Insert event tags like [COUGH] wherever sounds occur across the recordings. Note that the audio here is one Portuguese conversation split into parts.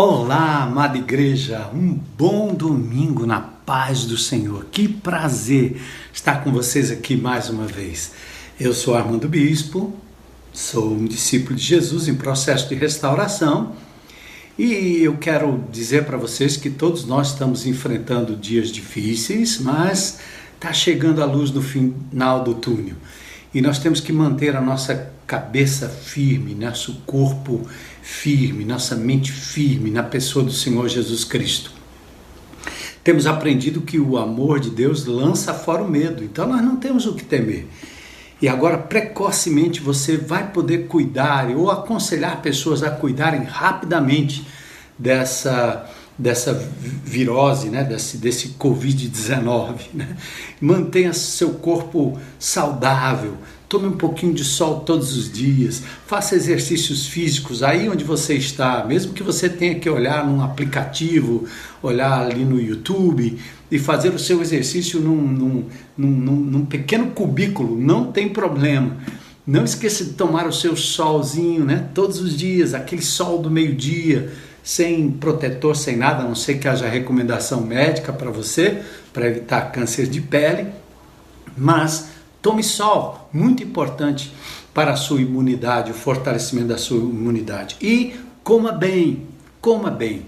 Olá, amada igreja, um bom domingo na paz do Senhor. Que prazer estar com vocês aqui mais uma vez. Eu sou Armando Bispo, sou um discípulo de Jesus em processo de restauração e eu quero dizer para vocês que todos nós estamos enfrentando dias difíceis, mas está chegando a luz no final do túnel e nós temos que manter a nossa cabeça firme, nosso corpo firme, nossa mente firme na pessoa do Senhor Jesus Cristo. Temos aprendido que o amor de Deus lança fora o medo, então nós não temos o que temer. E agora, precocemente, você vai poder cuidar ou aconselhar pessoas a cuidarem rapidamente dessa, dessa virose, né? desse, desse Covid-19. Né? Mantenha seu corpo saudável, Tome um pouquinho de sol todos os dias, faça exercícios físicos aí onde você está, mesmo que você tenha que olhar num aplicativo, olhar ali no YouTube e fazer o seu exercício num, num, num, num pequeno cubículo, não tem problema. Não esqueça de tomar o seu solzinho, né? Todos os dias, aquele sol do meio-dia, sem protetor, sem nada, a não ser que haja recomendação médica para você, para evitar câncer de pele. Mas Tome sol, muito importante para a sua imunidade, o fortalecimento da sua imunidade. E coma bem, coma bem.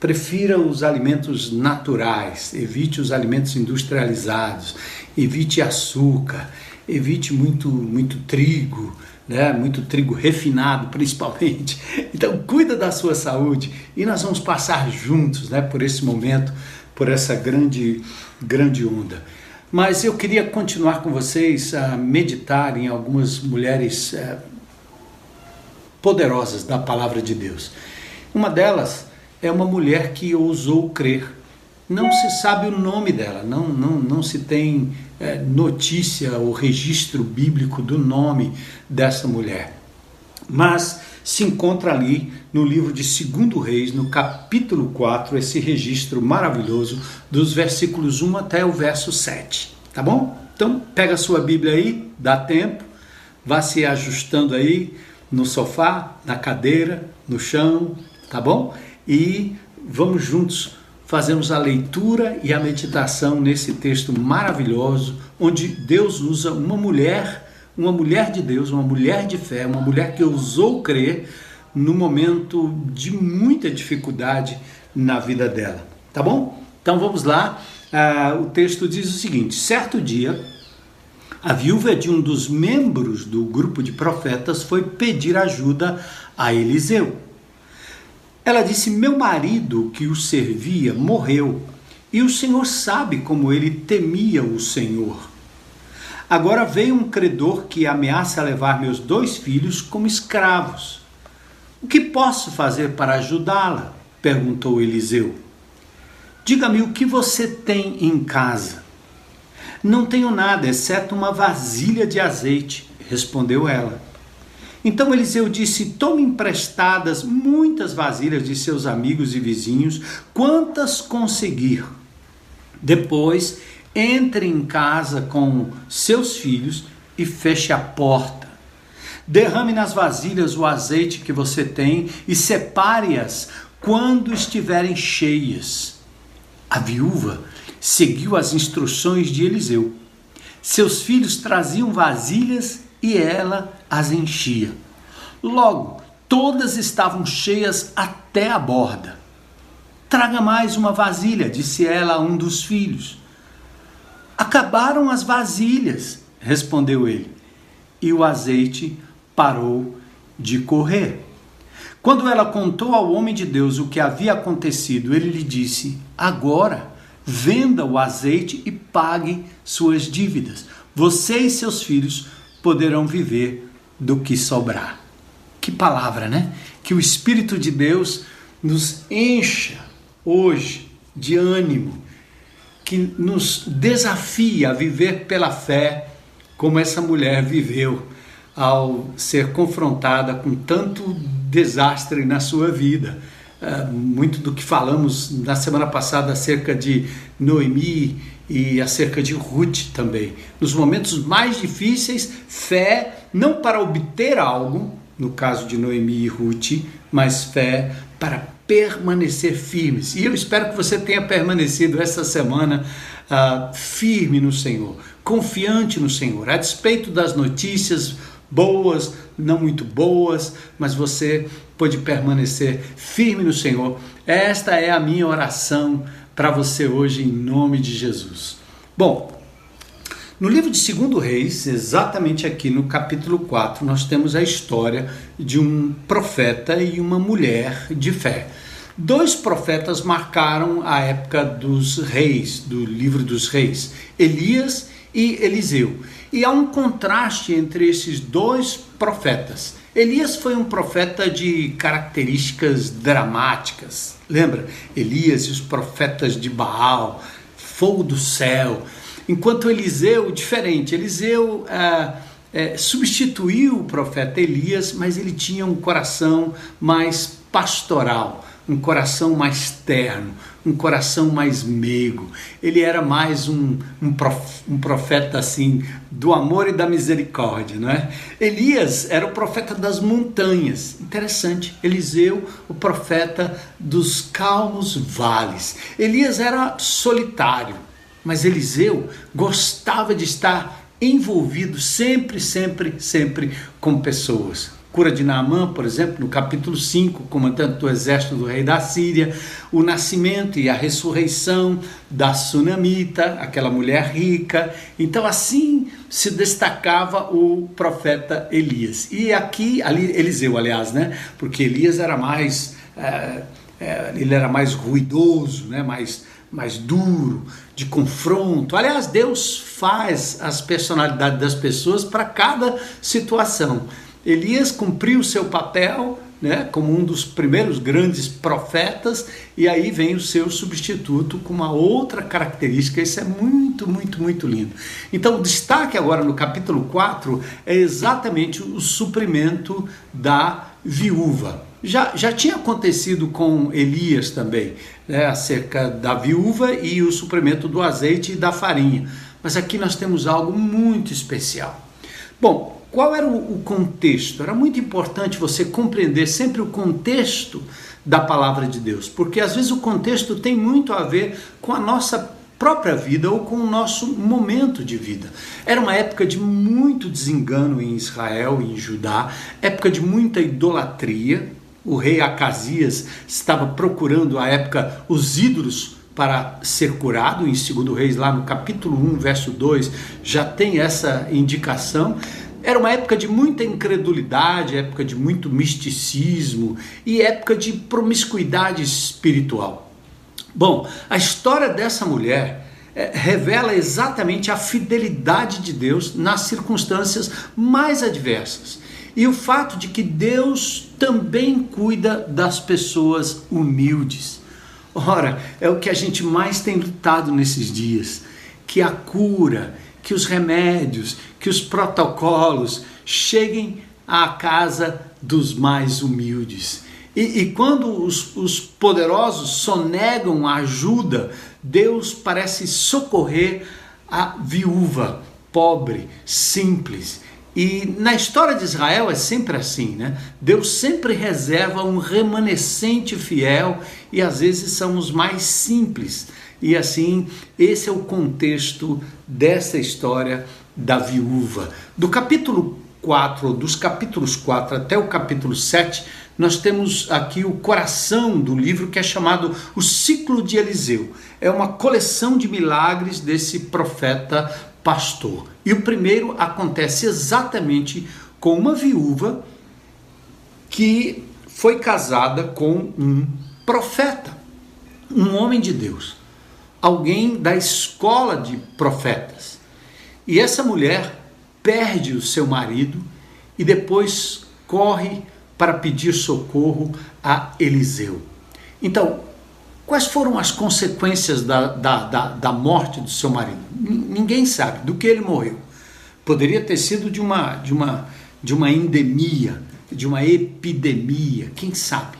Prefira os alimentos naturais, evite os alimentos industrializados, evite açúcar, evite muito, muito trigo, né? muito trigo refinado principalmente. [LAUGHS] Então cuida da sua saúde e nós vamos passar juntos né? por esse momento, por essa grande, grande onda. Mas eu queria continuar com vocês a meditar em algumas mulheres é, poderosas da palavra de Deus. Uma delas é uma mulher que ousou crer. Não se sabe o nome dela, não, não, não se tem é, notícia ou registro bíblico do nome dessa mulher. Mas se encontra ali no livro de 2 Reis, no capítulo 4, esse registro maravilhoso dos versículos 1 até o verso 7. Tá bom? Então, pega a sua Bíblia aí, dá tempo, vá se ajustando aí no sofá, na cadeira, no chão, tá bom? E vamos juntos fazermos a leitura e a meditação nesse texto maravilhoso, onde Deus usa uma mulher uma mulher de Deus, uma mulher de fé, uma mulher que ousou crer no momento de muita dificuldade na vida dela. Tá bom? Então vamos lá. Ah, o texto diz o seguinte: certo dia, a viúva de um dos membros do grupo de profetas foi pedir ajuda a Eliseu. Ela disse: Meu marido que o servia morreu, e o Senhor sabe como ele temia o Senhor. Agora veio um credor que ameaça levar meus dois filhos como escravos. O que posso fazer para ajudá-la? perguntou Eliseu. Diga-me o que você tem em casa. Não tenho nada, exceto uma vasilha de azeite, respondeu ela. Então Eliseu disse: Tome emprestadas muitas vasilhas de seus amigos e vizinhos, quantas conseguir. Depois entre em casa com seus filhos e feche a porta. Derrame nas vasilhas o azeite que você tem e separe-as quando estiverem cheias. A viúva seguiu as instruções de Eliseu. Seus filhos traziam vasilhas e ela as enchia. Logo, todas estavam cheias até a borda. Traga mais uma vasilha, disse ela a um dos filhos. Acabaram as vasilhas, respondeu ele. E o azeite parou de correr. Quando ela contou ao homem de Deus o que havia acontecido, ele lhe disse: Agora, venda o azeite e pague suas dívidas. Você e seus filhos poderão viver do que sobrar. Que palavra, né? Que o Espírito de Deus nos encha hoje de ânimo, que nos desafia a viver pela fé, como essa mulher viveu ao ser confrontada com tanto desastre na sua vida. Uh, muito do que falamos na semana passada acerca de Noemi e acerca de Ruth também. Nos momentos mais difíceis, fé não para obter algo, no caso de Noemi e Ruth, mas fé para permanecer firmes. E eu espero que você tenha permanecido essa semana uh, firme no Senhor, confiante no Senhor, a despeito das notícias boas, não muito boas, mas você pode permanecer firme no Senhor. Esta é a minha oração para você hoje, em nome de Jesus. Bom, no livro de 2 Reis, exatamente aqui no capítulo 4, nós temos a história de um profeta e uma mulher de fé. Dois profetas marcaram a época dos reis, do livro dos reis, Elias e Eliseu. E há um contraste entre esses dois profetas. Elias foi um profeta de características dramáticas. Lembra? Elias e os profetas de Baal, fogo do céu. Enquanto Eliseu, diferente, Eliseu é, substituiu o profeta Elias, mas ele tinha um coração mais pastoral um coração mais terno, um coração mais meigo. Ele era mais um, um, um, profeta assim do amor e da misericórdia, não é? Elias era o profeta das montanhas. Interessante. Eliseu, o profeta dos calmos vales. Elias era solitário, mas Eliseu gostava de estar envolvido sempre, sempre, sempre com pessoas cura de Naamã, por exemplo, no capítulo 5, comandante do exército do rei da Síria, o nascimento e a ressurreição da sunamita, aquela mulher rica. Então, assim se destacava o profeta Elias. E aqui, ali, Eliseu, aliás, né? Porque Elias era mais. É, é, ele era mais ruidoso, né? mais, mais duro, de confronto. Aliás, Deus faz as personalidades das pessoas para cada situação. Elias cumpriu seu papel né, como um dos primeiros grandes profetas, e aí vem o seu substituto com uma outra característica. Isso é muito, muito, muito lindo. Então, o destaque agora no capítulo 4 é exatamente o suprimento da viúva. Já, já tinha acontecido com Elias também, né, acerca da viúva e o suprimento do azeite e da farinha. Mas aqui nós temos algo muito especial. Bom, qual era o, contexto? Era muito importante você compreender sempre o contexto da palavra de Deus, porque às vezes o contexto tem muito a ver com a nossa própria vida ou com o nosso momento de vida. Era uma época de muito desengano em Israel e em Judá, época de muita idolatria. O rei Acasias estava procurando à época os ídolos para ser curado, em 2 Reis, lá no capítulo 1, verso 2, já tem essa indicação. Era uma época de muita incredulidade, época de muito misticismo e época de promiscuidade espiritual. Bom, a história dessa mulher é, revela exatamente a fidelidade de Deus nas circunstâncias mais adversas e o fato de que Deus também cuida das pessoas humildes. Ora, é o que a gente mais tem lutado nesses dias, que a cura, que os remédios, que os protocolos cheguem à casa dos mais humildes. E, e quando os, os poderosos sonegam a ajuda, Deus parece socorrer a viúva, pobre, simples. E na história de Israel é sempre assim, né? Deus sempre reserva um remanescente fiel e às vezes são os mais simples e assim, esse é o contexto dessa história da viúva. Do capítulo 4, dos capítulos 4 até o capítulo 7, nós temos aqui o coração do livro que é chamado O Ciclo de Eliseu. É uma coleção de milagres desse profeta pastor. E o primeiro acontece exatamente com uma viúva que foi casada com um profeta, um homem de Deus alguém da escola de profetas. E essa mulher perde o seu marido e depois corre para pedir socorro a Eliseu. Então, quais foram as consequências da, da, da, da morte do seu marido? Ninguém sabe do que ele morreu. Poderia ter sido de uma, de uma, de uma endemia, de uma epidemia, quem sabe?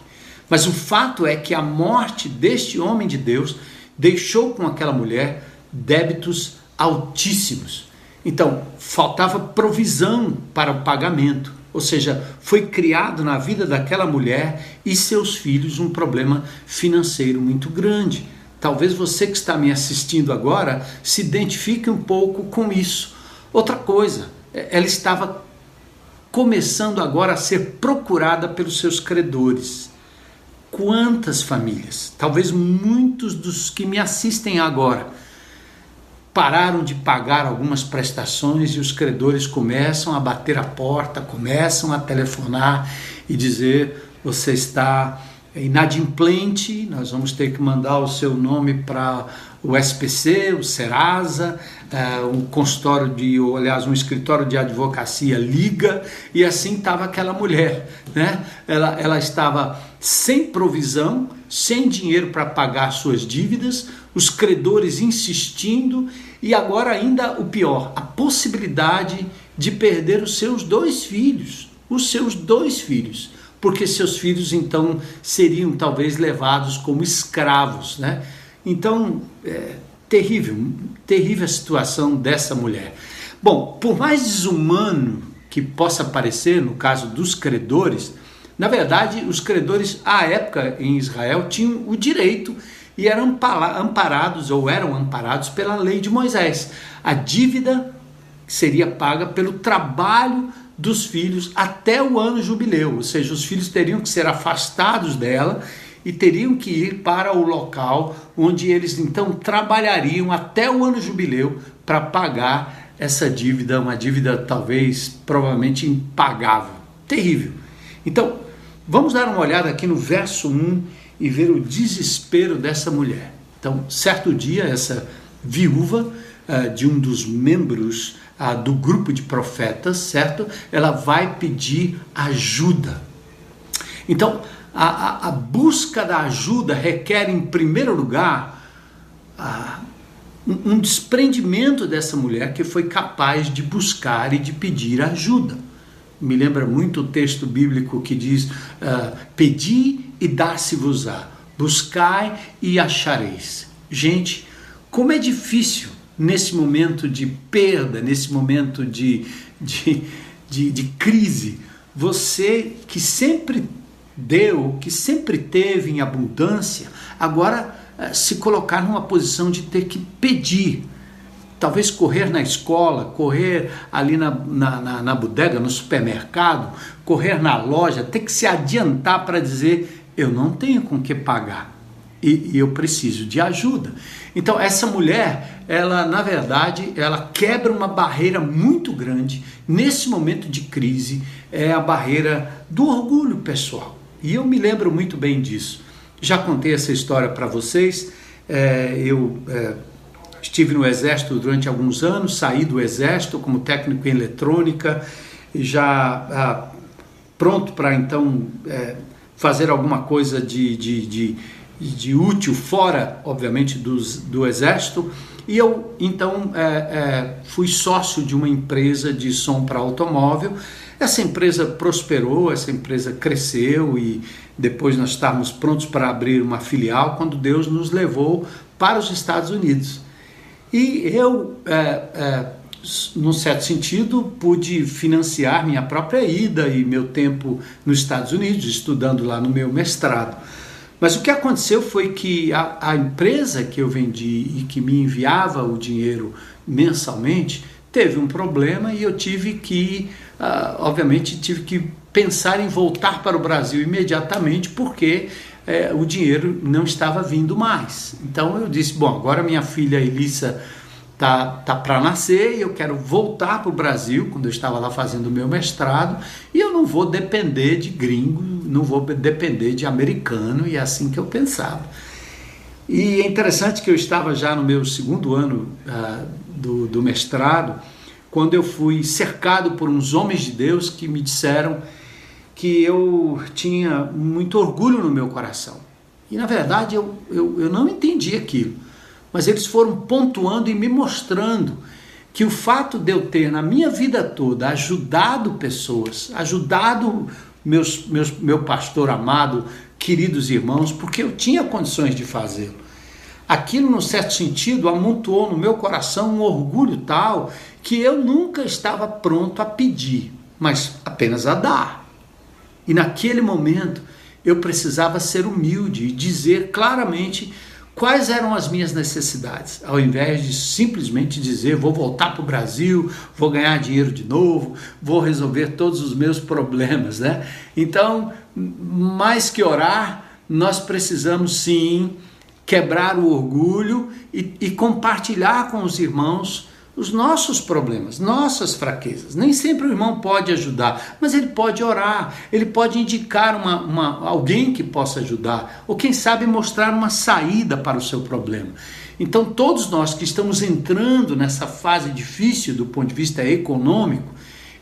Mas o fato é que a morte deste homem de Deus deixou com aquela mulher débitos altíssimos. Então, faltava provisão para o pagamento. Ou seja, foi criado na vida daquela mulher e seus filhos um problema financeiro muito grande. Talvez você que está me assistindo agora se identifique um pouco com isso. Outra coisa, ela estava começando agora a ser procurada pelos seus credores. Quantas famílias, talvez muitos dos que me assistem agora, pararam de pagar algumas prestações e os credores começam a bater a porta, começam a telefonar e dizer: você está inadimplente, nós vamos ter que mandar o seu nome para o SPC, o Serasa, uh, um consultório de, ou, aliás, um escritório de advocacia liga, e assim estava aquela mulher, né? Ela, ela estava sem provisão, sem dinheiro para pagar suas dívidas, os credores insistindo, e agora ainda o pior, a possibilidade de perder os seus dois filhos, os seus dois filhos porque seus filhos então seriam talvez levados como escravos, né? Então, é, terrível, terrível a situação dessa mulher. Bom, por mais desumano que possa parecer no caso dos credores, na verdade, os credores à época em Israel tinham o direito e eram amparados ou eram amparados pela lei de Moisés. A dívida seria paga pelo trabalho dos filhos até o ano jubileu, ou seja, os filhos teriam que ser afastados dela e teriam que ir para o local onde eles então trabalhariam até o ano jubileu para pagar essa dívida, uma dívida talvez provavelmente impagável. Terrível. Então, vamos dar uma olhada aqui no verso 1 e ver o desespero dessa mulher. Então, certo dia, essa viúva uh, de um dos membros uh, do grupo de profetas, certo? Ela vai pedir ajuda. Então, a, a, a busca da ajuda requer, em primeiro lugar, a, um, um desprendimento dessa mulher que foi capaz de buscar e de pedir ajuda. Me lembra muito o texto bíblico que diz: uh, Pedi e dar-se-vos-á, buscai e achareis. Gente, como é difícil nesse momento de perda, nesse momento de, de, de, de crise, você que sempre deu, que sempre teve em abundância, agora eh, se colocar numa posição de ter que pedir. Talvez correr na escola, correr ali na, na, na, na bodega, no supermercado, correr na loja, ter que se adiantar para dizer: eu não tenho com que pagar e, e, eu preciso de ajuda. Então essa mulher, ela na verdade, ela quebra uma barreira muito grande nesse momento de crise, é a barreira do orgulho pessoal. E eu me lembro muito bem disso. Já contei essa história para vocês. É, eu é, estive no Exército durante alguns anos, saí do Exército como técnico em eletrônica, já ah, pronto para então é, fazer alguma coisa de, de, de, de, útil fora, obviamente, dos, do Exército. E eu então é, é, fui sócio de uma empresa de som para automóvel essa empresa prosperou, essa empresa cresceu e depois nós estávamos prontos para abrir uma filial quando Deus nos levou para os Estados Unidos. E eu, é, é, num certo sentido, pude financiar minha própria ida e meu tempo nos Estados Unidos, estudando lá no meu mestrado. Mas o que aconteceu foi que a, a empresa que eu vendi e que me enviava o dinheiro mensalmente teve um problema e eu tive que ah, obviamente tive que pensar em voltar para o Brasil imediatamente porque é, o dinheiro não estava vindo mais. Então eu disse: bom, agora minha filha Elissa tá, tá para nascer e eu quero voltar para o Brasil, quando eu estava lá fazendo o meu mestrado, e eu não vou depender de gringo, não vou depender de americano, e é assim que eu pensava. E é interessante que eu estava já no meu segundo ano uh, do, do mestrado, quando eu fui cercado por uns homens de Deus que me disseram que eu tinha muito orgulho no meu coração. E na verdade eu, eu, eu não entendi aquilo, mas eles foram pontuando e me mostrando que o fato de eu ter na minha vida toda ajudado pessoas, ajudado meus, meus, meu pastor amado, queridos irmãos, porque eu tinha condições de fazê-lo. Aquilo, no certo sentido, amontoou no meu coração um orgulho tal que eu nunca estava pronto a pedir. mas apenas a dar. E naquele momento eu precisava ser humilde e dizer claramente quais eram as minhas necessidades, ao invés de simplesmente dizer vou voltar para o Brasil, vou ganhar dinheiro de novo, vou resolver todos os meus problemas, né? Então, mais que orar, nós precisamos sim quebrar o orgulho e, e compartilhar com os irmãos os nossos problemas, nossas fraquezas. Nem sempre o irmão pode ajudar, mas ele pode orar, ele pode indicar uma, uma, alguém que possa ajudar, ou quem sabe mostrar uma saída para o seu problema. Então, todos nós que estamos entrando nessa fase difícil do ponto de vista econômico,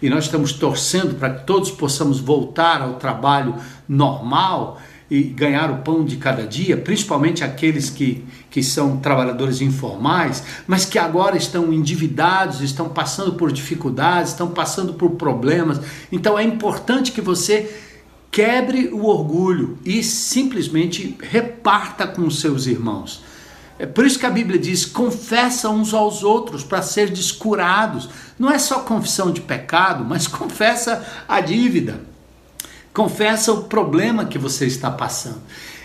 e nós estamos torcendo para que todos possamos voltar ao trabalho normal, e ganhar o pão de cada dia, principalmente aqueles que, que são trabalhadores informais, mas que agora estão endividados, estão passando por dificuldades, estão passando por problemas. Então é importante que você quebre o orgulho e simplesmente reparta com os seus irmãos. É por isso que a Bíblia diz: confessa uns aos outros para ser descurados. Não é só confissão de pecado, mas [LAUGHS] confessa a dívida. Confessa o problema que você está passando.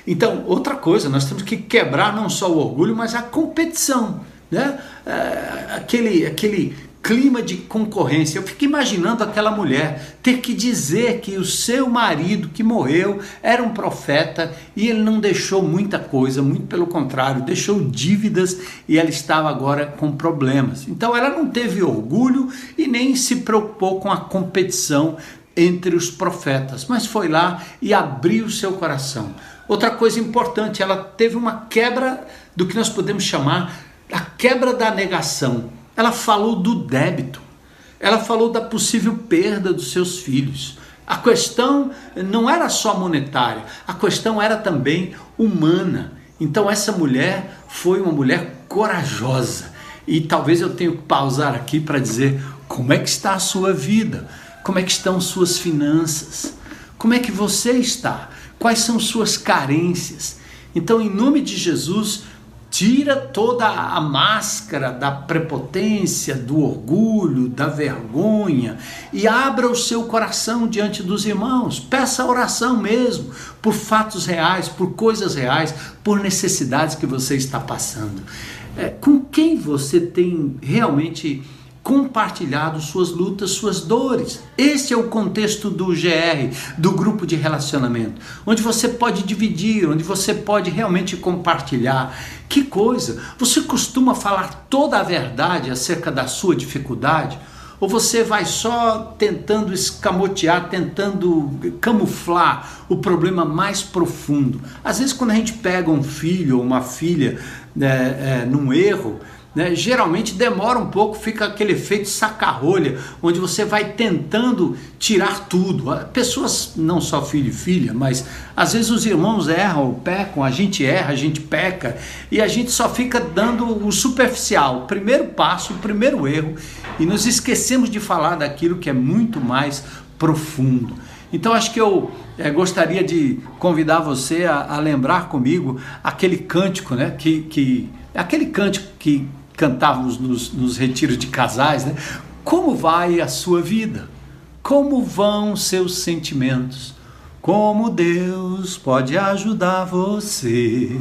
Então, outra coisa, nós temos que quebrar não só o orgulho, mas a competição. Né? É, aquele, aquele clima de concorrência. Eu fico imaginando aquela mulher ter que dizer que o seu marido que morreu era um profeta e ele não deixou muita coisa, muito pelo contrário, deixou dívidas e ela estava agora com problemas. Então ela não teve orgulho e nem se preocupou com a competição entre os profetas, mas foi lá e abriu seu coração. Outra coisa importante, ela teve uma quebra do que nós podemos chamar a quebra da negação. Ela falou do débito. Ela falou da possível perda dos seus filhos. A questão não era só monetária, a questão era também humana. Então essa mulher foi uma mulher corajosa. E talvez eu tenha que pausar aqui para dizer como é que está a sua vida como é que estão suas finanças? Como é que você está? Quais são suas carências? Então, em nome de Jesus, tira toda a máscara da prepotência, do orgulho, da vergonha e abra o seu coração diante dos irmãos. Peça oração mesmo por fatos reais, por coisas reais, por necessidades que você está passando. É, com quem você tem realmente compartilhado suas lutas, suas dores. Esse é o contexto do GR, do grupo de relacionamento, onde você pode dividir, onde você pode realmente compartilhar. Que coisa! Você costuma falar toda a verdade acerca da sua dificuldade? Ou você vai só tentando escamotear, tentando camuflar o problema mais profundo? Às vezes, quando a gente pega um filho ou uma filha é, é, num erro, né, geralmente demora um pouco, fica aquele efeito saca-rolha, onde você vai tentando tirar tudo. Pessoas, não só filho e filha, mas às vezes os irmãos erram, pecam, a gente erra, a gente peca, e a gente só fica dando o superficial, o primeiro passo, o primeiro erro, e nos esquecemos de falar daquilo que é muito mais profundo. Então acho que eu é, gostaria de convidar você a, a, lembrar comigo aquele cântico, né? Que, que aquele cântico que cantávamos nos, nos retiros de casais, né? Como vai a sua vida? Como vão seus sentimentos? Como Deus pode ajudar você?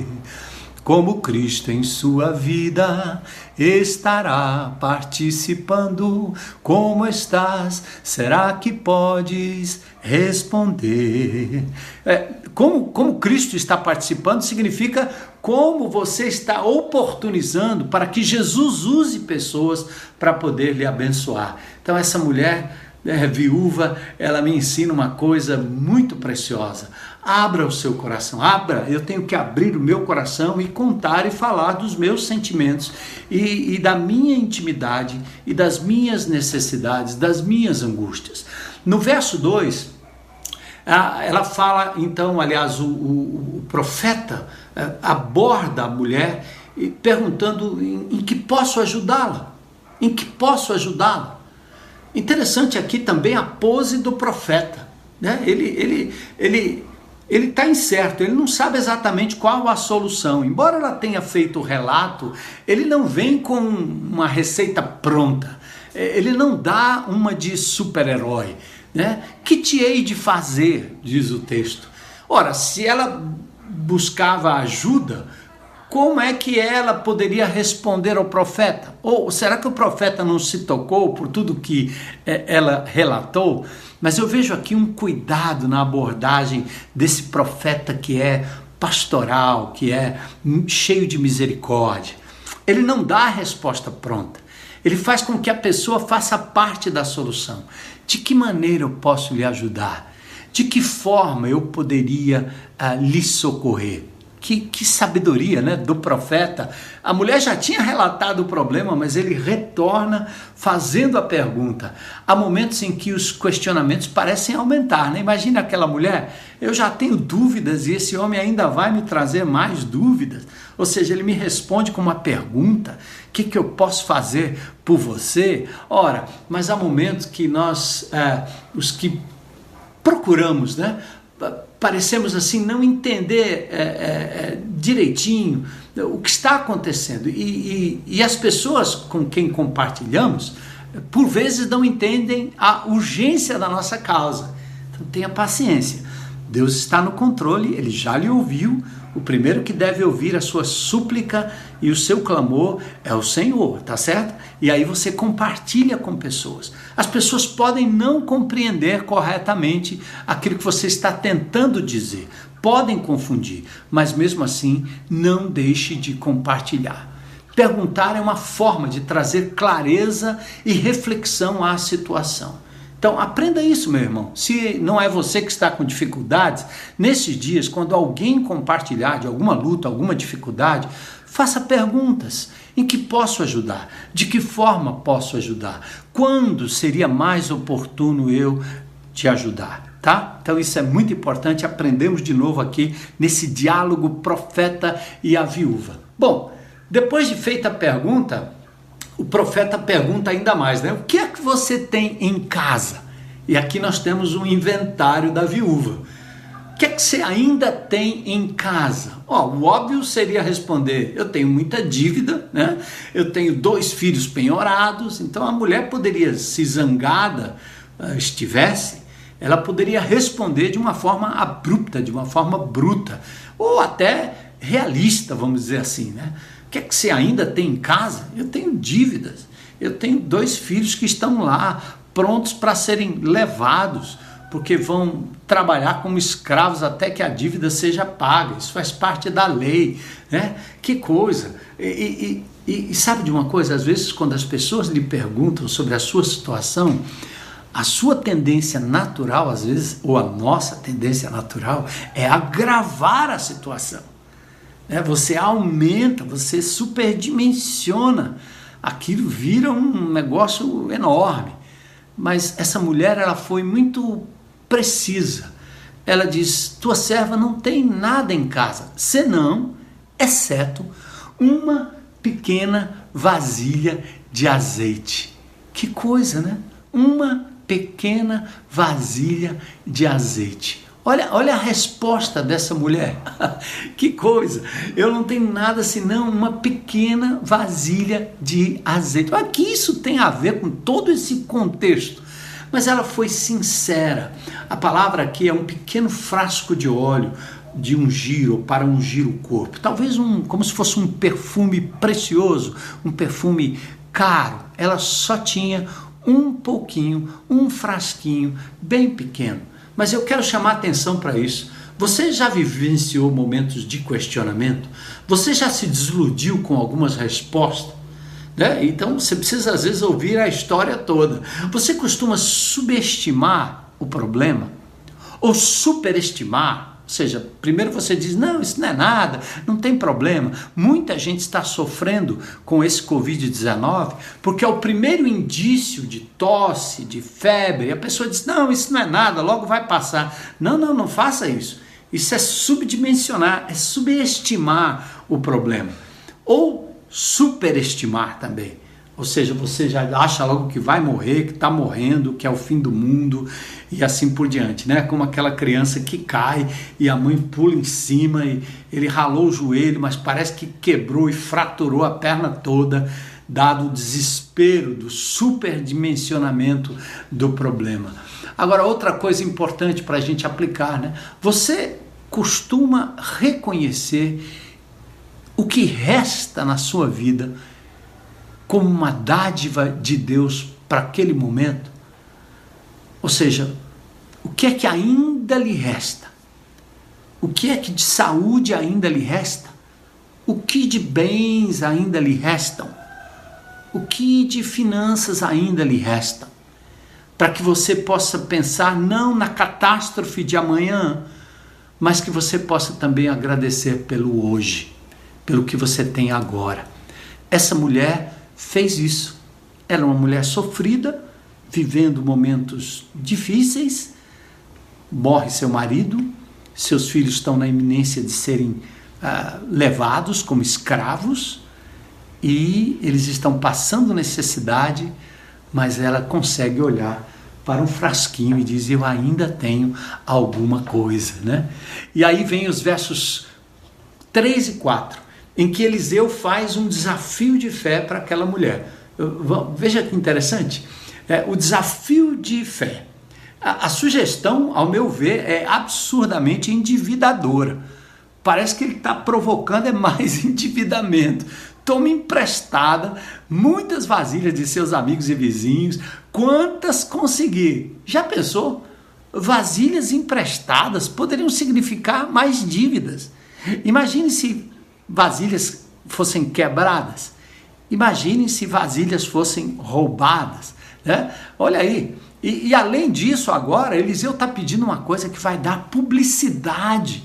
Como Cristo em sua vida estará participando? Como estás? Será que podes responder? É, como, como Cristo está participando significa como você está oportunizando para que Jesus use pessoas para poder lhe abençoar. Então, essa mulher é, viúva, ela me ensina uma coisa muito preciosa. Abra o seu coração, abra. Eu tenho que abrir o meu coração e contar e falar dos meus sentimentos e, e da minha intimidade e das minhas necessidades, das minhas angústias. No verso 2, ela fala, então, aliás, o, o, o profeta é, aborda a mulher perguntando em, em que posso ajudá-la, em que posso ajudá-la. Interessante aqui também a pose do profeta, né? Ele ele ele ele está incerto, ele não sabe exatamente qual a solução. Embora ela tenha feito o relato, ele não vem com uma receita pronta. É, ele não dá uma de super-herói. Né? Que te hei de fazer, diz o texto. Ora, se ela buscava ajuda, como é que ela poderia responder ao profeta? Ou será que o profeta não se tocou por tudo que é, ela relatou? Mas eu vejo aqui um cuidado na abordagem desse profeta que é pastoral, que é cheio de misericórdia. Ele não dá a resposta pronta. Ele faz com que a pessoa faça parte da solução. De que maneira eu posso lhe ajudar? De que forma eu poderia uh, lhe socorrer? Que, que, sabedoria né, do profeta. A mulher já tinha relatado o problema, mas ele retorna fazendo a pergunta. Há momentos em que os questionamentos parecem aumentar. Né? Imagina aquela mulher, eu já tenho dúvidas e esse homem ainda vai me trazer mais dúvidas. Ou seja, ele me responde com uma pergunta: o que, que eu posso fazer por você? Ora, mas há momentos que nós, é, os que procuramos, né? Parecemos assim não entender é, é, é, direitinho o que está acontecendo. E, e, e as pessoas com quem compartilhamos, por vezes, não entendem a urgência da nossa causa. Então tenha paciência. Deus está no controle, ele já lhe ouviu, o primeiro que deve ouvir a sua súplica e o seu clamor é o Senhor, tá certo? E aí você compartilha com pessoas. As pessoas podem não compreender corretamente aquilo que você está tentando dizer, podem confundir, mas mesmo assim não deixe de compartilhar. Perguntar é uma forma de trazer clareza e reflexão à situação. Então, aprenda isso, meu irmão. Se não é você que está com dificuldades, nesses dias, quando alguém compartilhar de alguma luta, alguma dificuldade, faça perguntas. Em que posso ajudar? De que forma posso ajudar? Quando seria mais oportuno eu te ajudar? Tá? Então isso é muito importante, aprendemos de novo aqui nesse diálogo profeta e a viúva. Bom, depois de feita a pergunta, o profeta pergunta ainda mais, né? O que é que você tem em casa? E aqui nós temos um inventário da viúva. O que é que você ainda tem em casa? Ó, o óbvio seria responder: eu tenho muita dívida, né? Eu tenho dois filhos penhorados. Então a mulher poderia, se zangada uh, estivesse, ela poderia responder de uma forma abrupta, de uma forma bruta, ou até realista, vamos dizer assim, né? Que é que você ainda tem em casa? Eu tenho dívidas. Eu tenho dois filhos que estão lá, prontos para serem levados, porque vão trabalhar como escravos até que a dívida seja paga. Isso faz parte da lei. Né? Que coisa! E, e, e, e sabe de uma coisa? Às vezes, quando as pessoas lhe perguntam sobre a sua situação, a sua tendência natural, às vezes, ou a nossa tendência natural, é agravar a situação. É, você aumenta, você superdimensiona, aquilo vira um negócio enorme. Mas essa mulher ela foi muito precisa. Ela diz: Tua serva não tem nada em casa, senão, exceto uma pequena vasilha de azeite. Que coisa, né? Uma pequena vasilha de azeite. Olha, olha a resposta dessa mulher. [LAUGHS] que coisa! Eu não tenho nada senão uma pequena vasilha de azeite. Olha que isso tem a ver com todo esse contexto. Mas ela foi sincera. A palavra aqui é um pequeno frasco de óleo de ungir ou para ungir o corpo. Talvez um, como se fosse um perfume precioso, um perfume caro. Ela só tinha um pouquinho, um frasquinho bem pequeno mas eu quero chamar atenção para isso. Você já vivenciou momentos de questionamento? Você já se desiludiu com algumas respostas? Né? Então você precisa às vezes ouvir a história toda. Você costuma subestimar o problema ou superestimar seja, primeiro você diz: não, isso não é nada, não tem problema. Muita gente está sofrendo com esse Covid-19 porque é o primeiro indício de tosse, de febre. A pessoa diz: não, isso não é nada, logo vai passar. Não, não, não faça isso. Isso é subdimensionar, é subestimar o problema. Ou superestimar também. Ou seja, você já acha logo que vai morrer, que está morrendo, que é o fim do mundo e assim por diante, né? Como aquela criança que cai e a mãe pula em cima e ele ralou o joelho, mas parece que quebrou e fraturou a perna toda, dado o desespero do superdimensionamento do problema. Agora, outra coisa importante para a gente aplicar, né? Você costuma reconhecer o que resta na sua vida como uma dádiva de Deus para aquele momento? Ou seja, o que é que ainda lhe resta? O que é que de saúde ainda lhe resta? O que de bens ainda lhe restam? O que de finanças ainda lhe restam? Para que você possa pensar não na catástrofe de amanhã, mas que você possa também agradecer pelo hoje, pelo que você tem agora. Essa mulher fez isso. Ela é uma mulher sofrida, vivendo momentos difíceis, morre seu marido, seus filhos estão na iminência de serem ah, levados como escravos e eles estão passando necessidade, mas ela consegue olhar para um frasquinho e diz: Eu ainda tenho alguma coisa. Né? E aí vem os versos 3 e 4, em que Eliseu faz um desafio de fé para aquela mulher. Veja que interessante. É, o desafio de fé. A, a sugestão, ao meu ver, é absurdamente endividadora. Parece que ele está provocando é mais [LAUGHS] endividamento. Tome emprestada muitas vasilhas de seus amigos e vizinhos, quantas conseguir. Já pensou? Vasilhas emprestadas poderiam significar mais dívidas. Imagine se vasilhas fossem quebradas. Imagine se vasilhas fossem roubadas. Né? Olha aí, e, e além disso, agora, Eliseu está pedindo uma coisa que vai dar publicidade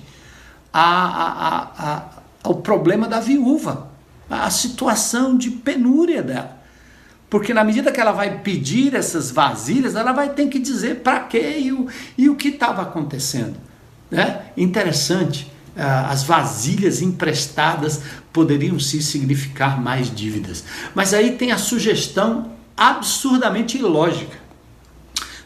a, a, a, ao problema da viúva, a situação de penúria dela. Porque na medida que ela vai pedir essas vasilhas, ela vai ter que dizer para quê e o, e o que estava acontecendo. Né? Interessante, as vasilhas emprestadas poderiam sim significar mais dívidas. Mas aí tem a sugestão absurdamente ilógica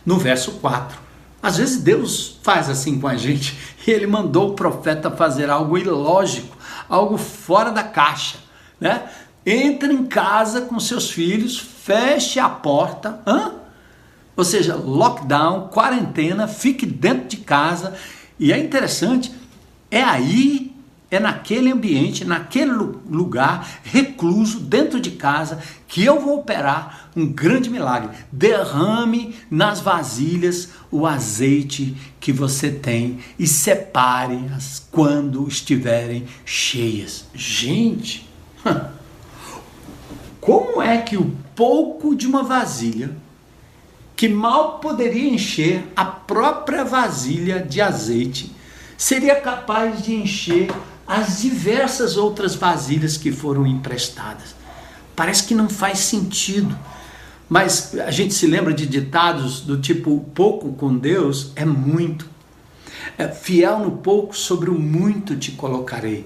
no verso 4. Às vezes Deus faz assim com a gente ele mandou o profeta fazer algo ilógico, algo fora da caixa, né? Entra em casa com seus filhos, feche a porta, hã? ou seja, lockdown, quarentena, fique dentro de casa. E é interessante, é aí é naquele ambiente, naquele lugar, recluso, dentro de casa, que eu vou operar um grande milagre. Derrame nas vasilhas o azeite que você tem e separe-as quando estiverem cheias. Gente, como é que o pouco de uma vasilha, que mal poderia encher a própria vasilha de azeite, seria capaz de encher as diversas outras vasilhas que foram emprestadas. Parece que não faz sentido. Mas a gente se lembra de ditados do tipo: pouco com Deus é muito. É, fiel no pouco, sobre o muito te colocarei.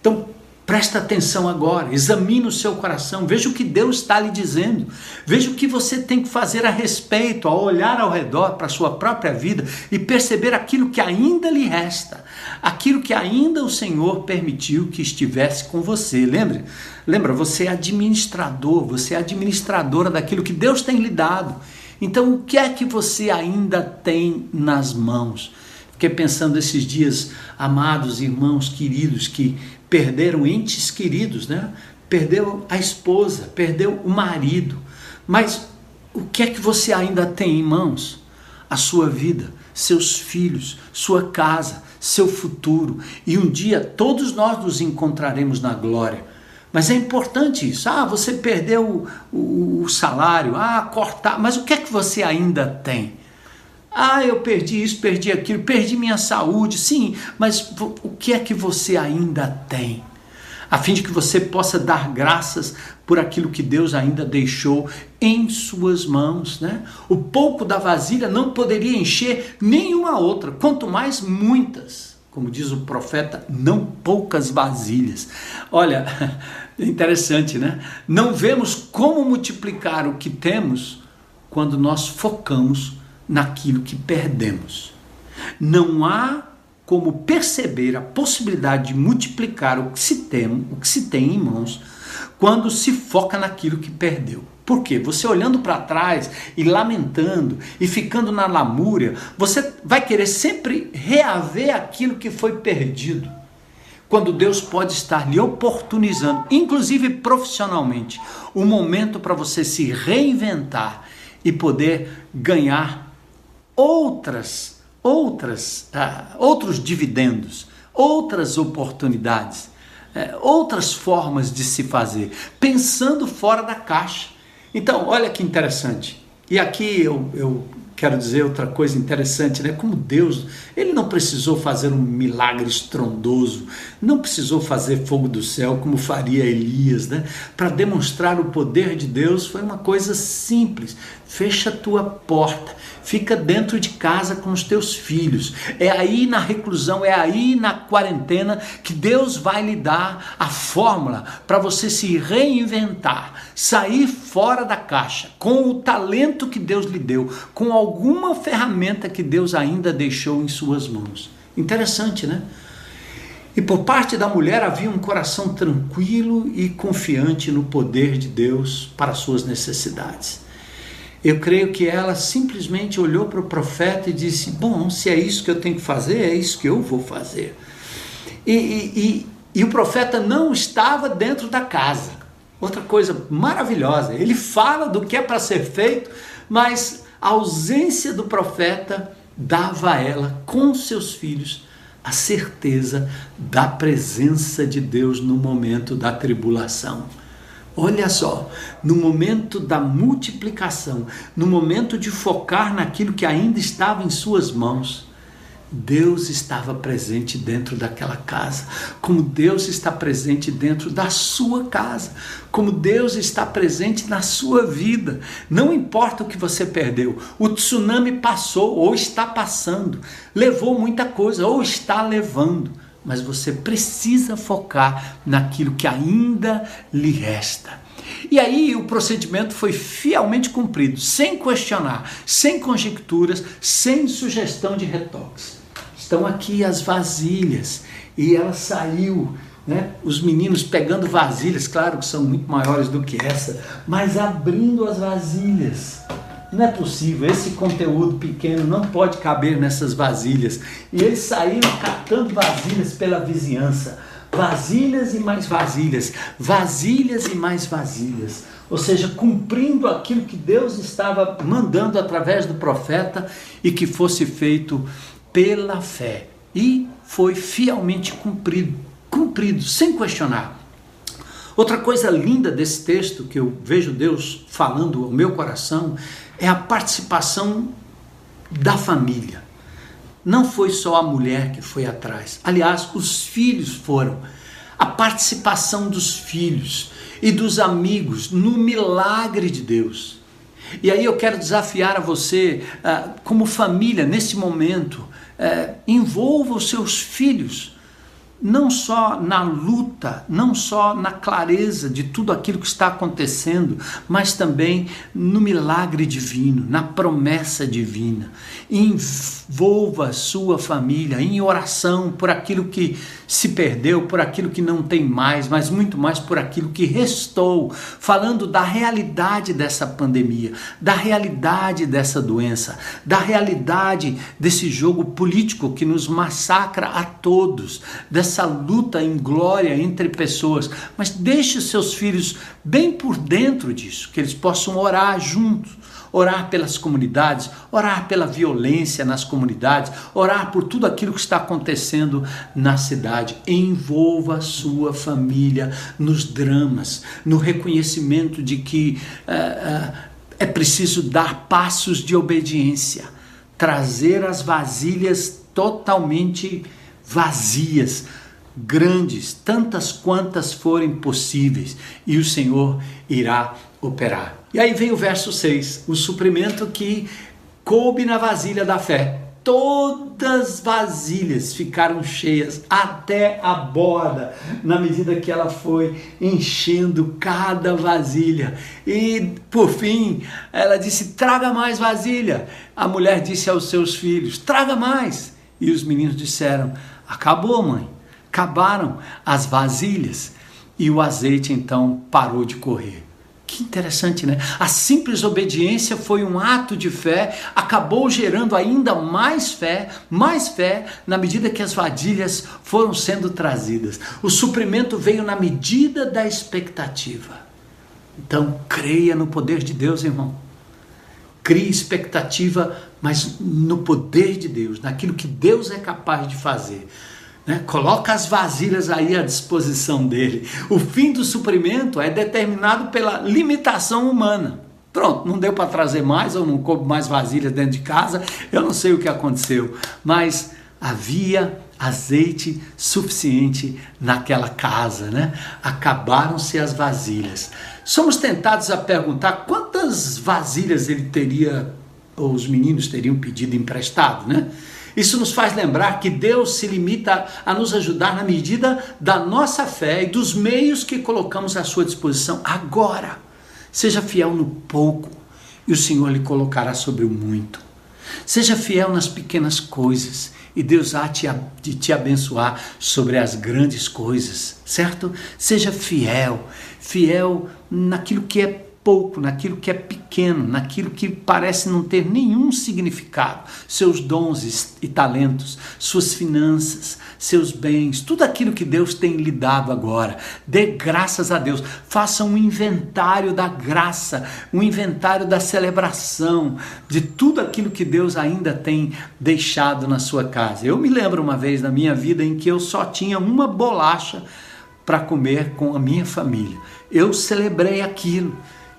Então, Presta atenção agora, examine o seu coração, veja o que Deus está lhe dizendo, veja o que você tem que fazer a respeito, ao olhar ao redor para a sua própria vida e perceber aquilo que ainda lhe resta, aquilo que ainda o Senhor permitiu que estivesse com você. Lembre? Lembra, você é administrador, você é administradora daquilo que Deus tem lhe dado. Então, o que é que você ainda tem nas mãos? Fiquei pensando esses dias, amados irmãos queridos, que perderam entes queridos, né? Perdeu a esposa, perdeu o marido. Mas o que é que você ainda tem em mãos? A sua vida, seus filhos, sua casa, seu futuro. E um dia todos nós nos encontraremos na glória. Mas é importante isso. Ah, você perdeu o, o salário, ah, cortar. Mas o que é que você ainda tem? Ah, eu perdi isso, perdi aquilo, perdi minha saúde. Sim, mas o que é que você ainda tem? A fim de que você possa dar graças por aquilo que Deus ainda deixou em suas mãos, né? O pouco da vasilha não poderia encher nenhuma outra, quanto mais muitas. Como diz o profeta, não poucas vasilhas. Olha, é [LAUGHS] interessante, né? Não vemos como multiplicar o que temos quando nós focamos naquilo que perdemos. Não há como perceber a possibilidade de multiplicar o que se tem, o que se tem em mãos, quando se foca naquilo que perdeu. Por quê? Você olhando para trás e lamentando e ficando na lamúria, você vai querer sempre reaver aquilo que foi perdido. Quando Deus pode estar lhe oportunizando, inclusive profissionalmente, um momento para você se reinventar e poder ganhar outras, outras, uh, outros dividendos, outras oportunidades, uh, outras formas de se fazer, pensando fora da caixa. Então, olha que interessante. E aqui eu, eu quero dizer outra coisa interessante, né? Como Deus, ele não precisou fazer um milagre estrondoso, não precisou fazer fogo do céu como faria Elias, né? Para demonstrar o poder de Deus foi uma coisa simples. Fecha a tua porta, fica dentro de casa com os teus filhos. É aí na reclusão, é aí na quarentena que Deus vai lhe dar a fórmula para você se reinventar, sair fora da caixa, com o talento que Deus lhe deu, com alguma ferramenta que Deus ainda deixou em suas mãos. Interessante, né? E por parte da mulher havia um coração tranquilo e confiante no poder de Deus para suas necessidades. Eu creio que ela simplesmente olhou para o profeta e disse: Bom, se é isso que eu tenho que fazer, é isso que eu vou fazer. E, e, e, e o profeta não estava dentro da casa. Outra coisa maravilhosa, ele fala do que é para ser feito, mas a ausência do profeta dava a ela, com seus filhos, a certeza da presença de Deus no momento da tribulação. Olha só, no momento da multiplicação, no momento de focar naquilo que ainda estava em suas mãos, Deus estava presente dentro daquela casa, como Deus está presente dentro da sua casa, como Deus está presente na sua vida. Não importa o que você perdeu, o tsunami passou ou está passando, levou muita coisa ou está levando, mas você precisa focar naquilo que ainda lhe resta. E aí o procedimento foi fielmente cumprido, sem questionar, sem conjecturas, sem sugestão de retoques. Estão aqui as vasilhas e ela saiu, né? Os meninos pegando vasilhas, claro que são muito maiores do que essa, mas abrindo as vasilhas. Não é possível, esse conteúdo pequeno não pode caber nessas vasilhas. E eles saíram catando vasilhas pela vizinhança vasilhas e mais vasilhas, vasilhas e mais vasilhas. Ou seja, cumprindo aquilo que Deus estava mandando através do profeta e que fosse feito pela fé. E foi fielmente cumprido, cumprido, sem questionar. Outra coisa linda desse texto que eu vejo Deus falando ao meu coração é a participação da família. Não foi só a mulher que foi atrás. Aliás, os filhos foram. A participação dos filhos e dos amigos no milagre de Deus. E aí eu quero desafiar a você, ah, como família, nesse momento, eh, envolva os seus filhos não só na luta, não só na clareza de tudo aquilo que está acontecendo, mas também no milagre divino, na promessa divina. Envolva sua família em oração por aquilo que se perdeu, por aquilo que não tem mais, mas muito mais por aquilo que restou, falando da realidade dessa pandemia, da realidade dessa doença, da realidade desse jogo político que nos massacra a todos, dessa luta em glória entre pessoas, mas deixe seus filhos bem por dentro disso, que eles possam orar juntos, orar pelas comunidades, orar pela violência nas comunidades, orar por tudo aquilo que está acontecendo na cidade. Envolva a sua família nos dramas, no reconhecimento de que uh, é preciso dar passos de obediência, trazer as vasilhas totalmente vazias grandes, tantas quantas forem possíveis, e o Senhor irá operar. E aí vem o verso 6, o suprimento que coube na vasilha da fé. Todas as vasilhas ficaram cheias até a borda, na medida que ela foi enchendo cada vasilha. E por fim, ela disse: Traga mais vasilha. A mulher disse aos seus filhos: Traga mais. E os meninos disseram: Acabou, mãe acabaram as vasilhas e o azeite então parou de correr. Que interessante, né? A simples obediência foi um ato de fé, acabou gerando ainda mais fé, mais fé, na medida que as vasilhas foram sendo trazidas. O suprimento veio na medida da expectativa. Então, creia no poder de Deus, irmão. Crie expectativa, mas no poder de Deus, naquilo que Deus é capaz de fazer. Né? Coloca as vasilhas aí à disposição dele. O fim do suprimento é determinado pela limitação humana. Pronto, não deu para trazer mais ou não coube mais vasilhas dentro de casa, eu não sei o que aconteceu, mas havia azeite suficiente naquela casa, né? Acabaram-se as vasilhas. Somos tentados a perguntar quantas vasilhas ele teria, ou os meninos teriam pedido emprestado, né? Isso nos faz lembrar que Deus se limita a nos ajudar na medida da nossa fé e dos meios que colocamos à sua disposição agora. Seja fiel no pouco e o Senhor lhe colocará sobre o muito. Seja fiel nas pequenas coisas e Deus há de te abençoar sobre as grandes coisas, certo? Seja fiel, fiel naquilo que é pouco, naquilo que é pequeno, naquilo que parece não ter nenhum significado. Seus dons e talentos, suas finanças, seus bens, tudo aquilo que Deus tem lhe dado agora. Dê graças a Deus. Faça um inventário da graça, um inventário da celebração, de tudo aquilo que Deus ainda tem deixado na sua casa. Eu me lembro uma vez na minha vida em que eu só tinha uma bolacha para comer com a minha família. Eu celebrei aquilo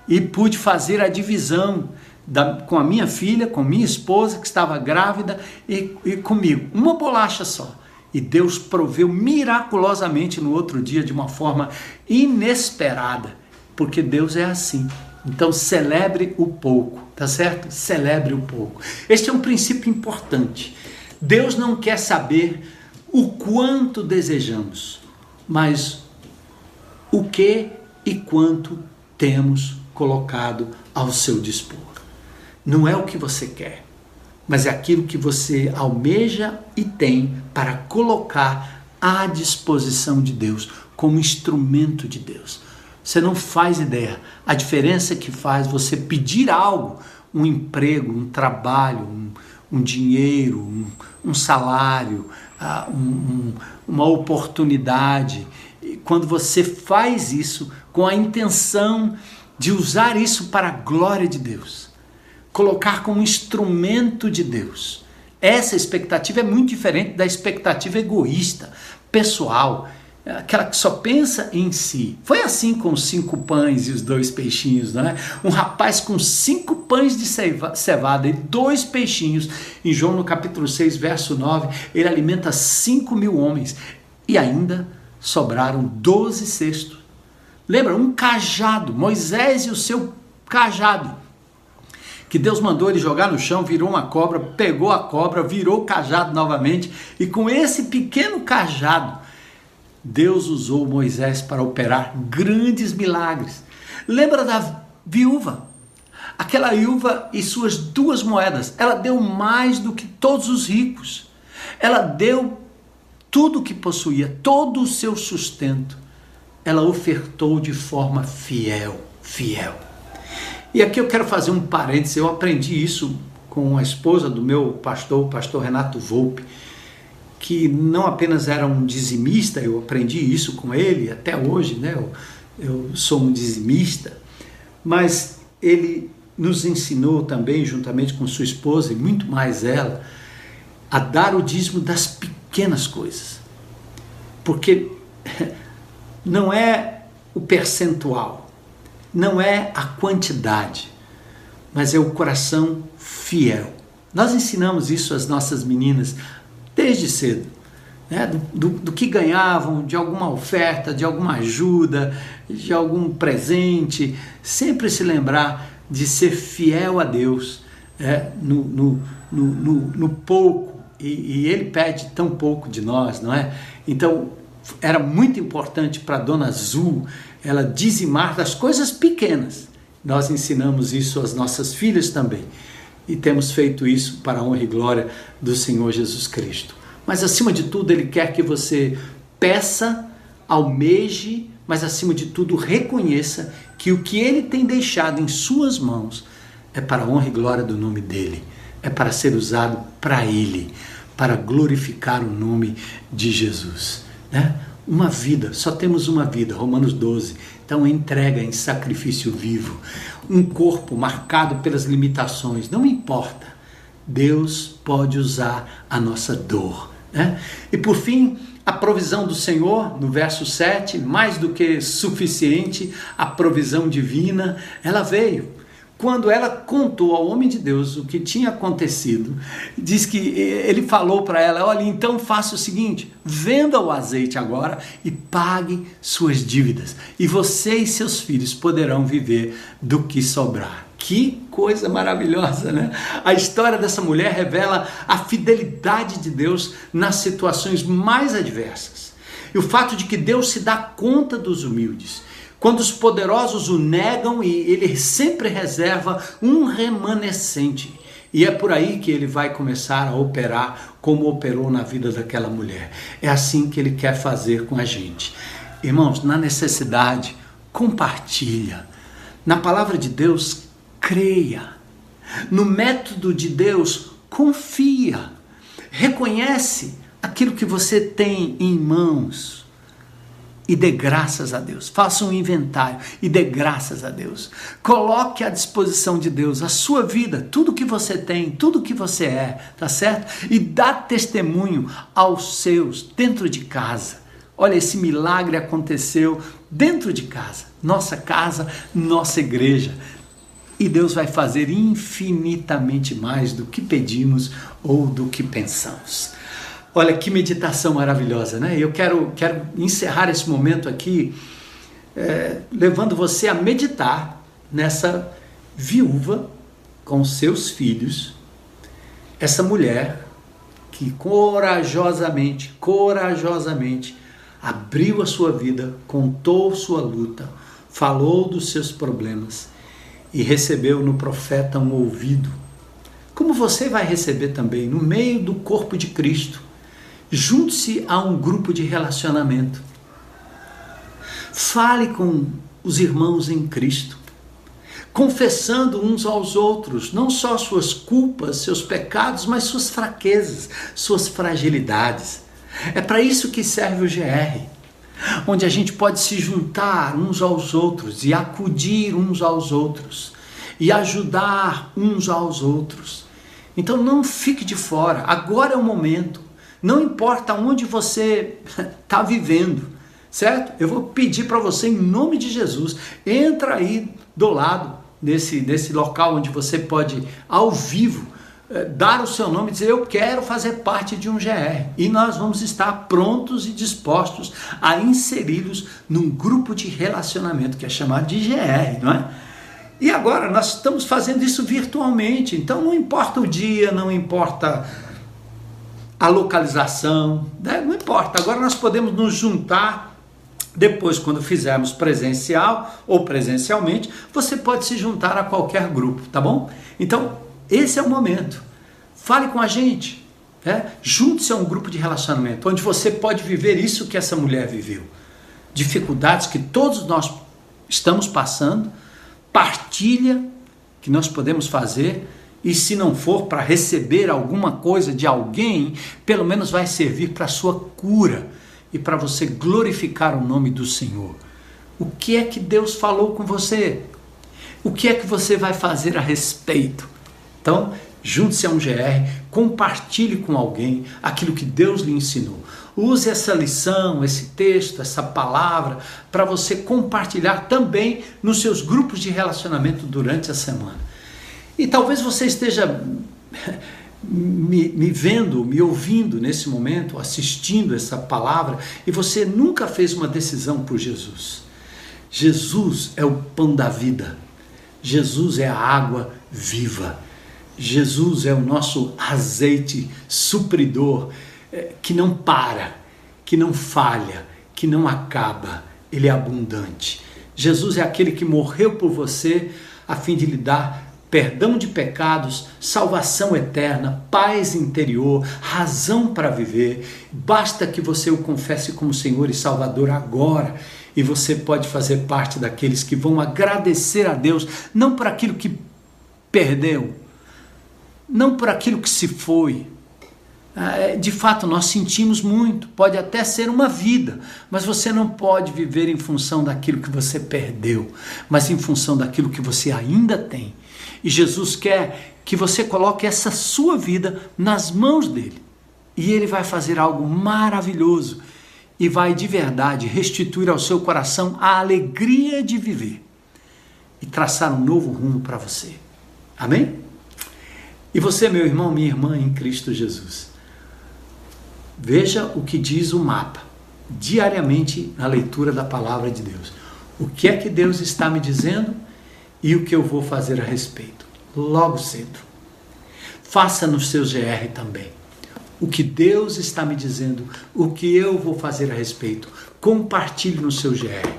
e pude fazer a divisão da, com a minha filha, com minha esposa que estava grávida e, e comigo. Uma bolacha só. E Deus proveu miraculosamente no outro dia de uma forma inesperada, porque Deus é assim. Então celebre o pouco, tá certo? Celebre o pouco. Este é um princípio importante. Deus não quer saber o quanto desejamos, mas o que e quanto temos colocado ao seu dispor. Não é o que você quer, mas é aquilo que você almeja e tem para colocar à disposição de Deus, como instrumento de Deus. Você não faz ideia a diferença que faz você pedir algo, um emprego, um trabalho, um, um dinheiro, um, um salário, uh, um, uma oportunidade. E quando você faz isso com a intenção de usar isso para a glória de Deus, colocar como instrumento de Deus. Essa expectativa é muito diferente da expectativa egoísta, pessoal, aquela que só pensa em si. Foi assim com os cinco pães e os dois peixinhos, não é? Um rapaz com cinco pães de cevada e dois peixinhos, em João no capítulo 6, verso 9, ele alimenta cinco mil homens e ainda sobraram doze cestos. Lembra? Um cajado, Moisés e o seu cajado. Que Deus mandou ele jogar no chão, virou uma cobra, pegou a cobra, virou o cajado novamente, e com esse pequeno cajado, Deus usou Moisés para operar grandes milagres. Lembra da viúva? Aquela viúva e suas duas moedas, ela deu mais do que todos os ricos. Ela deu tudo o que possuía, todo o seu sustento ela ofertou de forma fiel, fiel. E aqui eu quero fazer um parênteses, eu aprendi isso com a esposa do meu pastor, o pastor Renato Volpe, que não apenas era um dizimista, eu aprendi isso com ele até hoje, né? Eu, eu sou um dizimista, mas ele nos ensinou também, juntamente com sua esposa e muito mais ela, a dar o dízimo das pequenas coisas. Porque [LAUGHS] não é o percentual, não é a quantidade, mas é o coração fiel. Nós ensinamos isso às nossas meninas desde cedo. Né? Do, do, do, que ganhavam, de alguma oferta, de alguma ajuda, de algum presente, sempre se lembrar de ser fiel a Deus é, no, no, no, no, pouco, e, e Ele pede tão pouco de nós, não é? Então, era muito importante para Dona Azul ela dizimar das coisas pequenas. Nós ensinamos isso às nossas filhas também. E temos feito isso para a honra e glória do Senhor Jesus Cristo. Mas acima de tudo, Ele quer que você peça, almeje, mas acima de tudo, reconheça que o que ele tem deixado em suas mãos é para a honra e glória do nome dele, é para ser usado para ele, para glorificar o nome de Jesus. Né? Uma vida, só temos uma vida, Romanos 12. Então, entrega em sacrifício vivo, um corpo marcado pelas limitações, não importa. Deus pode usar a nossa dor. Né? E por fim, a provisão do Senhor, no verso 7, mais do que suficiente, a provisão divina, ela veio quando ela contou ao homem de Deus o que tinha acontecido, diz que ele falou para ela: Olha, então faça o seguinte, venda o azeite agora e pague suas dívidas, e você e seus filhos poderão viver do que sobrar. Que coisa maravilhosa, né? A história dessa mulher revela a fidelidade de Deus nas situações mais adversas. E o fato de que Deus se dá conta dos humildes quando os poderosos o negam e ele sempre reserva um remanescente. E é por aí que ele vai começar a operar como operou na vida daquela mulher. É assim que ele quer fazer com a gente. Irmãos, na necessidade, compartilha. Na palavra de Deus, creia. No método de Deus, confia. Reconhece aquilo que você tem em mãos e dê graças a Deus. Faça um inventário e dê graças a Deus. Coloque à disposição de Deus a sua vida, tudo que você tem, tudo que você é, tá certo? E dá testemunho aos seus dentro de casa. Olha, esse milagre aconteceu dentro de casa, nossa casa, nossa igreja. E Deus vai fazer infinitamente mais do que pedimos ou do que pensamos. Olha que meditação maravilhosa, né? Eu quero, quero encerrar esse momento aqui é, levando você a meditar nessa viúva com seus filhos, essa mulher que corajosamente, corajosamente abriu a sua vida, contou sua luta, falou dos seus problemas e recebeu no profeta um ouvido. Como você vai receber também no meio do corpo de Cristo Junte-se a um grupo de relacionamento. Fale com os irmãos em Cristo, confessando uns aos outros não só suas culpas, seus pecados, mas suas fraquezas, suas fragilidades. É para isso que serve o GR, onde a gente pode se juntar uns aos outros e acudir uns aos outros e ajudar uns aos outros. Então não fique de fora, agora é o momento. Não importa onde você está [LAUGHS] vivendo, certo? Eu vou pedir para você, em nome de Jesus, entra aí do lado desse, desse local onde você pode, ao vivo, eh, dar o seu nome e dizer eu quero fazer parte de um GR e nós vamos estar prontos e dispostos a inseri-los num grupo de relacionamento que é chamado de GR, não é? E agora nós estamos fazendo isso virtualmente, então não importa o dia, não importa a localização, né? não importa. Agora nós podemos nos juntar depois, quando fizermos presencial ou presencialmente, você pode se juntar a qualquer grupo, tá bom? Então, esse é o momento. Fale com a gente. Né? Junte-se a um grupo de relacionamento onde você pode viver isso que essa mulher viveu. Dificuldades que todos nós estamos passando, partilha que nós podemos fazer e se não for para receber alguma coisa de alguém, pelo menos vai servir para sua cura e para você glorificar o nome do Senhor. O que é que Deus falou com você? O que é que você vai fazer a respeito? Então, junte-se a um GR, compartilhe com alguém aquilo que Deus lhe ensinou. Use essa lição, esse texto, essa palavra para você compartilhar também nos seus grupos de relacionamento durante a semana. E talvez você esteja me, me, vendo, me ouvindo nesse momento, assistindo essa palavra, e você nunca fez uma decisão por Jesus. Jesus é o pão da vida, Jesus é a água viva, Jesus é o nosso azeite supridor é, que não para, que não falha, que não acaba, ele é abundante. Jesus é aquele que morreu por você a fim de lhe dar perdão de pecados, salvação eterna, paz interior, razão para viver. Basta que você o confesse como Senhor e Salvador agora. E você pode fazer parte daqueles que vão agradecer a Deus, não por aquilo que perdeu, não por aquilo que se foi. Ah, é, de fato, nós sentimos muito, pode até ser uma vida, mas você não pode viver em função daquilo que você perdeu, mas em função daquilo que você ainda tem. E Jesus quer que você coloque essa sua vida nas mãos dele. E ele vai fazer algo maravilhoso e vai de verdade restituir ao seu coração a alegria de viver e traçar um novo rumo para você. Amém? E você, meu irmão, minha irmã em Cristo Jesus. Veja o que diz o mapa diariamente na leitura da palavra de Deus. O que é que Deus está me dizendo? E o que eu vou fazer a respeito, logo cedo. Faça no seu GR também. O que Deus está me dizendo, o que eu vou fazer a respeito, compartilhe no seu GR.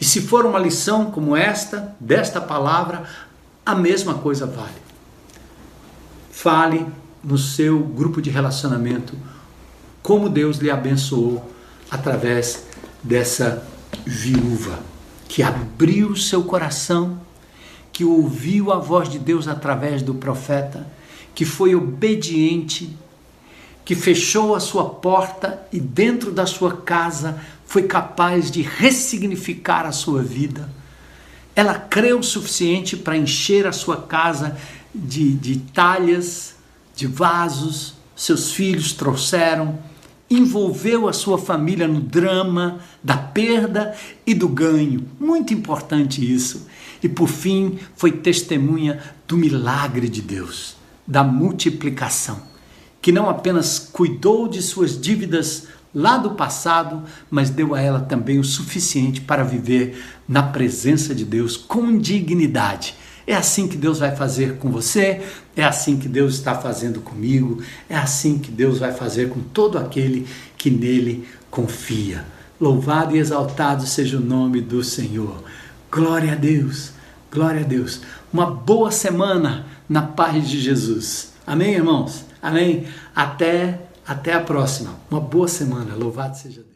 E se for uma lição como esta, desta palavra, a mesma coisa vale. Fale no seu grupo de relacionamento como Deus lhe abençoou através dessa viúva que abriu seu coração que ouviu a voz de Deus através do profeta, que foi obediente, que fechou a sua porta e dentro da sua casa foi capaz de ressignificar a sua vida. Ela creu o suficiente para encher a sua casa de, de talhas, de vasos, seus filhos trouxeram, envolveu a sua família no drama da perda e do ganho. Muito importante isso e por fim foi testemunha do milagre de Deus, da multiplicação, que não apenas cuidou de suas dívidas lá do passado, mas deu a ela também o suficiente para viver na presença de Deus com dignidade. É assim que Deus vai fazer com você, é assim que Deus está fazendo comigo, é assim que Deus vai fazer com todo aquele que nele confia. Louvado e exaltado seja o nome do Senhor. Glória a Deus, glória a Deus. Uma boa semana na paz de Jesus. Amém, irmãos? Amém? Até, até a próxima. Uma boa semana. Louvado seja Deus.